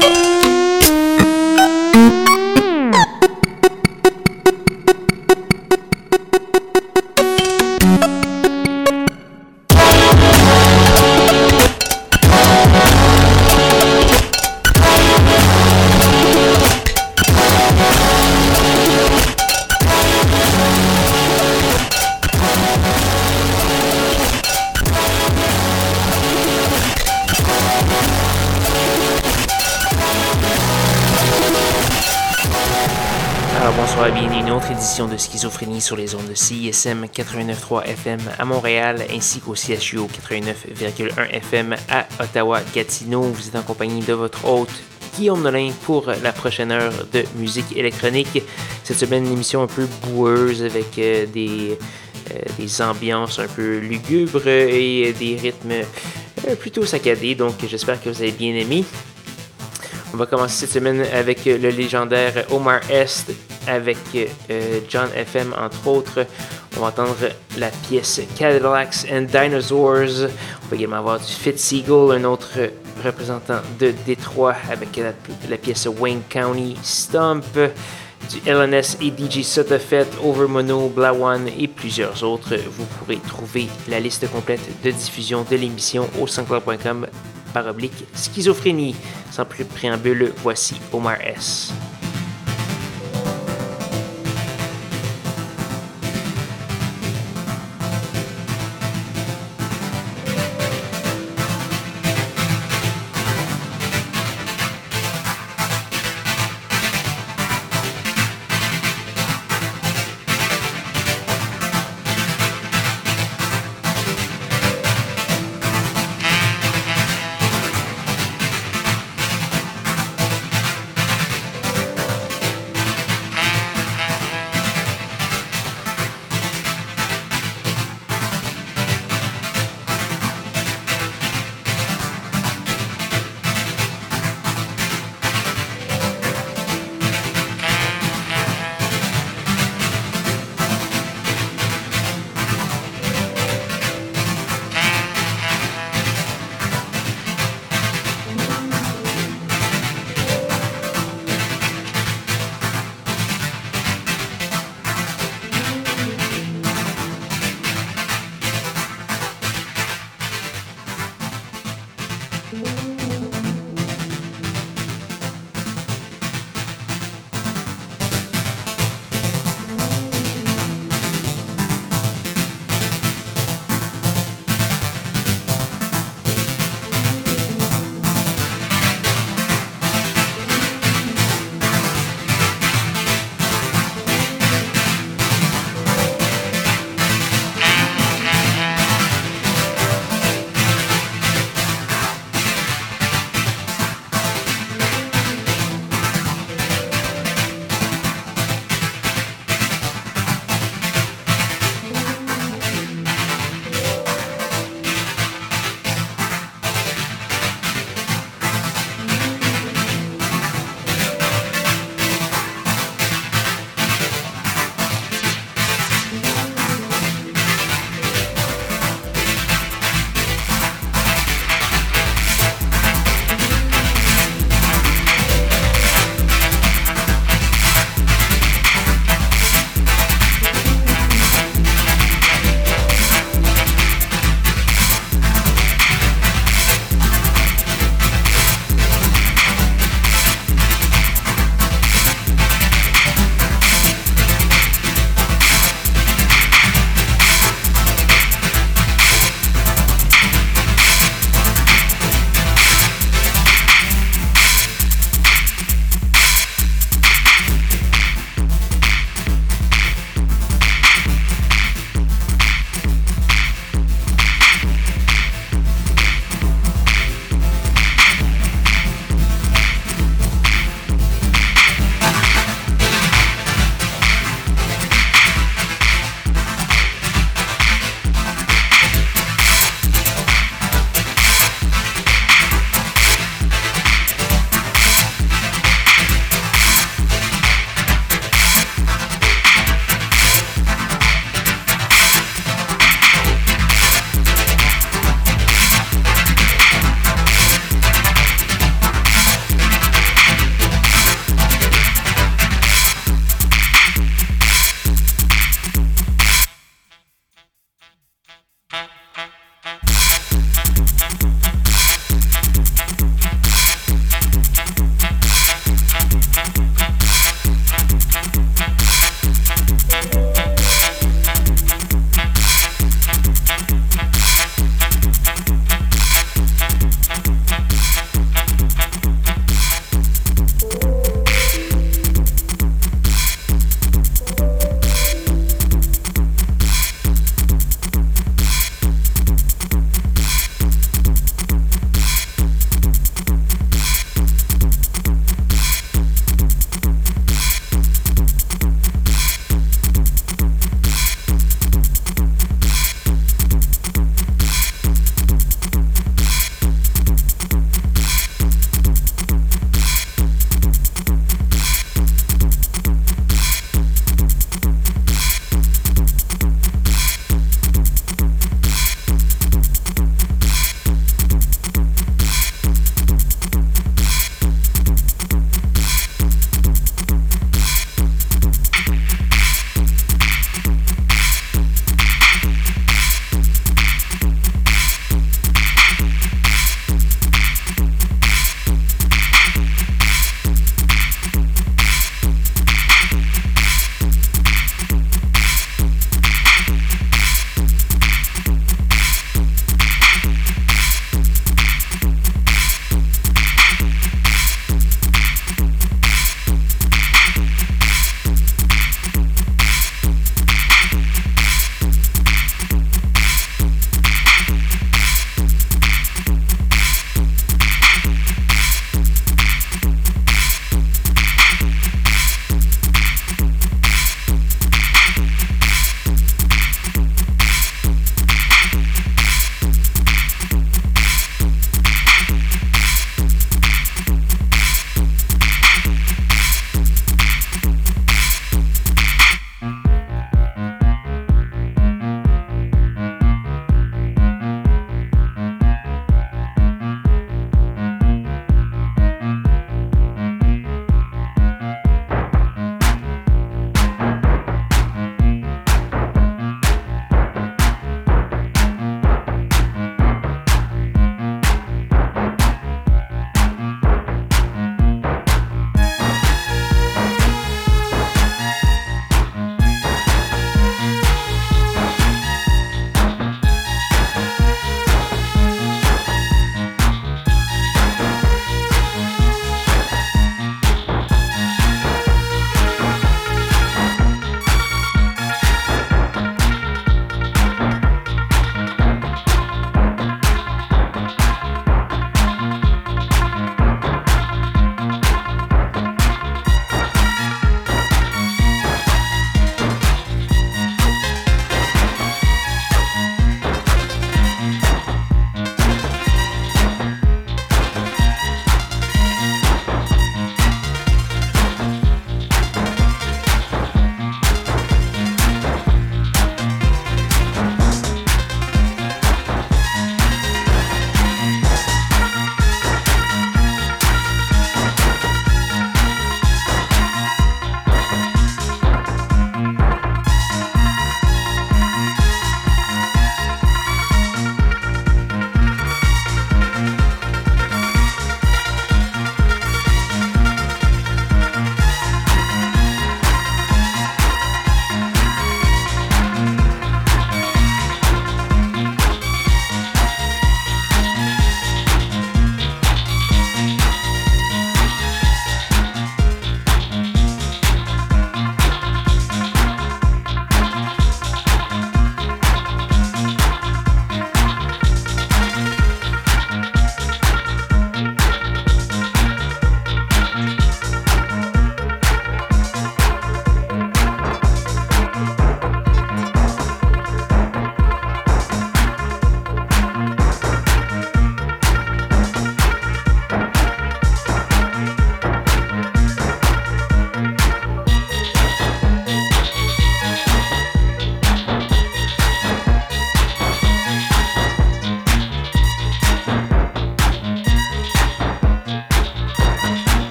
de Sur les ondes de CISM 89.3 FM à Montréal ainsi qu'au CHU 89.1 FM à Ottawa-Gatineau. Vous êtes en compagnie de votre hôte Guillaume Nolin pour la prochaine heure de musique électronique. Cette semaine, une émission un peu boueuse avec euh, des, euh, des ambiances un peu lugubres et des rythmes euh, plutôt saccadés. Donc, j'espère que vous avez bien aimé. On va commencer cette semaine avec le légendaire Omar Est avec euh, John FM, entre autres. On va entendre la pièce Cadillacs and Dinosaurs. On va également avoir du Fitzsiegel, un autre représentant de Détroit, avec la, pièce Wayne County Stomp. Du LNS et DJ Sotafet, Overmono, Blawan et plusieurs autres. Vous pourrez trouver la liste complète de diffusion de l'émission au sanscloud.com par oblique schizophrénie. Sans plus préambule, voici Omar S.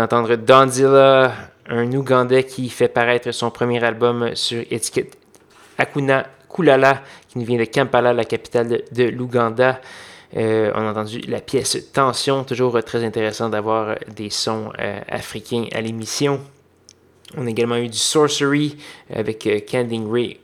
d'entendre Danzilla, un Ougandais qui fait paraître son premier album sur étiquette Akuna Kulala, qui nous vient de Kampala, la capitale de l'Ouganda. Euh, on a entendu la pièce Tension, toujours très intéressant d'avoir des sons euh, africains à l'émission. On a également eu du Sorcery avec euh, Ray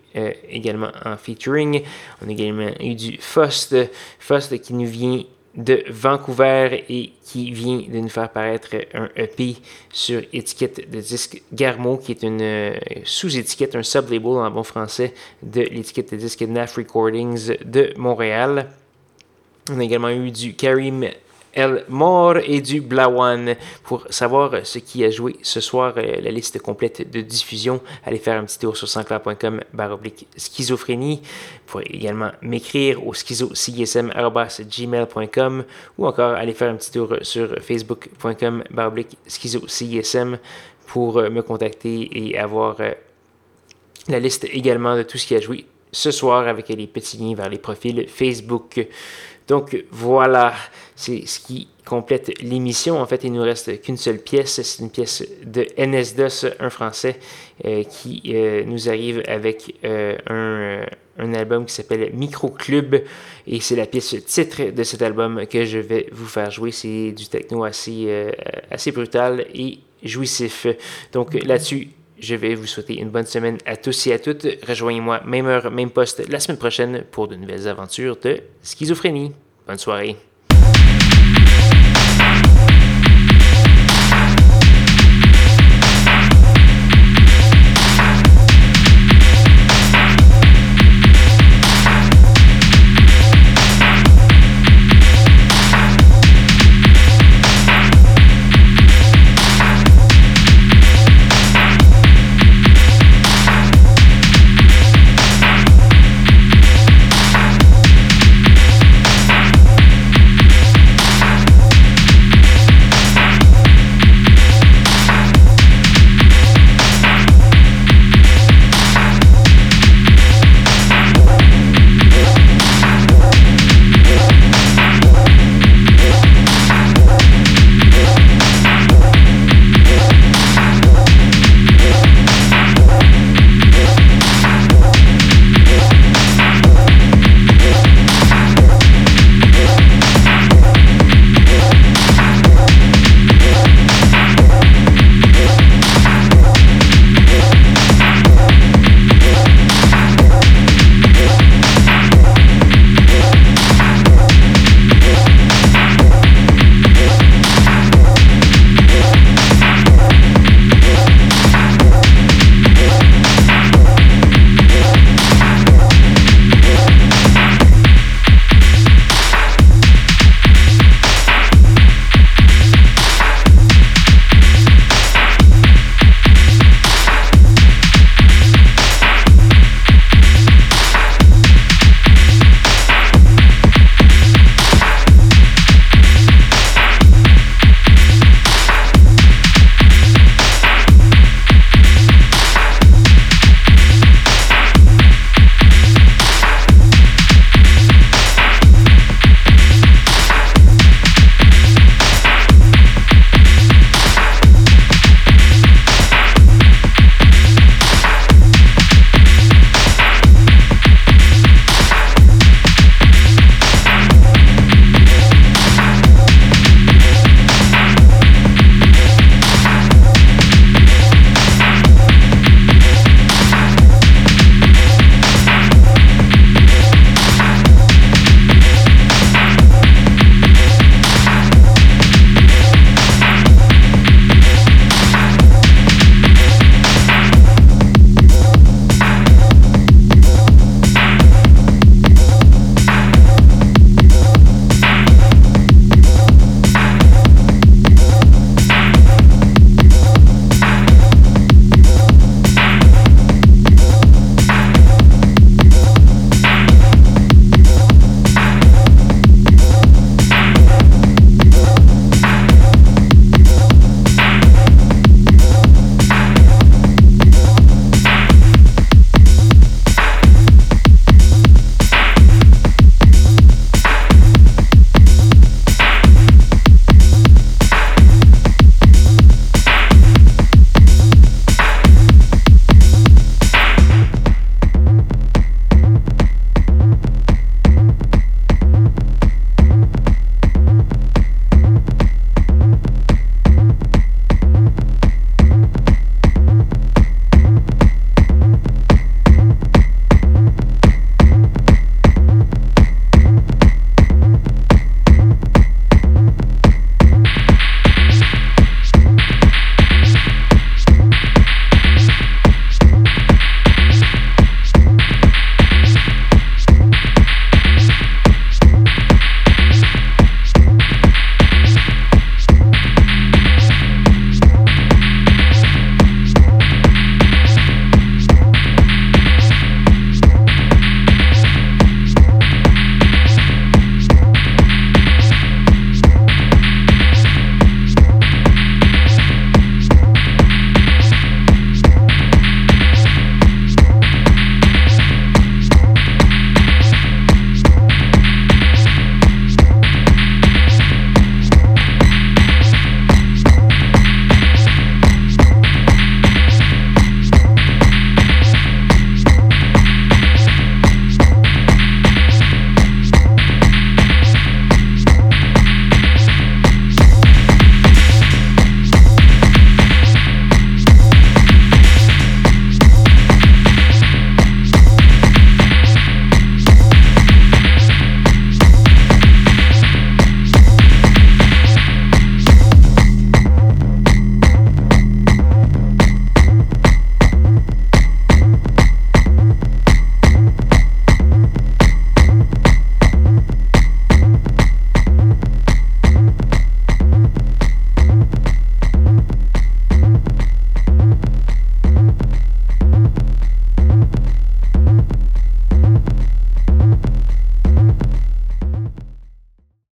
également en featuring. On a également eu du Fost, Fost qui nous vient de Vancouver et qui vient de nous faire paraître un EP sur étiquette de disque Garmo, qui est une sous-étiquette, un sub-label en bon français de l'étiquette de disque NAF Recordings de Montréal. On a également eu du Karim El Mor et du Blawan. Pour savoir ce qui a joué ce soir, euh, la liste complète de diffusion, allez faire un petit tour sur sanscloud.com baroblique schizophrénie. Vous pourrez également m'écrire au schizocism.gmail.com ou encore aller faire un petit tour sur facebook.com baroblique pour euh, me contacter et avoir euh, la liste également de tout ce qui a joué ce soir avec les petits liens vers les profils Facebook. Donc voilà, c'est ce qui complète l'émission. En fait, il nous reste qu'une seule pièce. C'est une pièce de NS2, un français, euh, qui euh, nous arrive avec euh, un, un, album qui s'appelle Micro Club. Et c'est la pièce titre de cet album que je vais vous faire jouer. C'est du techno assez, assez brutal et jouissif. Donc là-dessus, je vais vous souhaiter une bonne semaine à tous et à toutes. Rejoignez-moi, même heure, même poste, la semaine prochaine pour de nouvelles aventures de schizophrénie. Bonne soirée.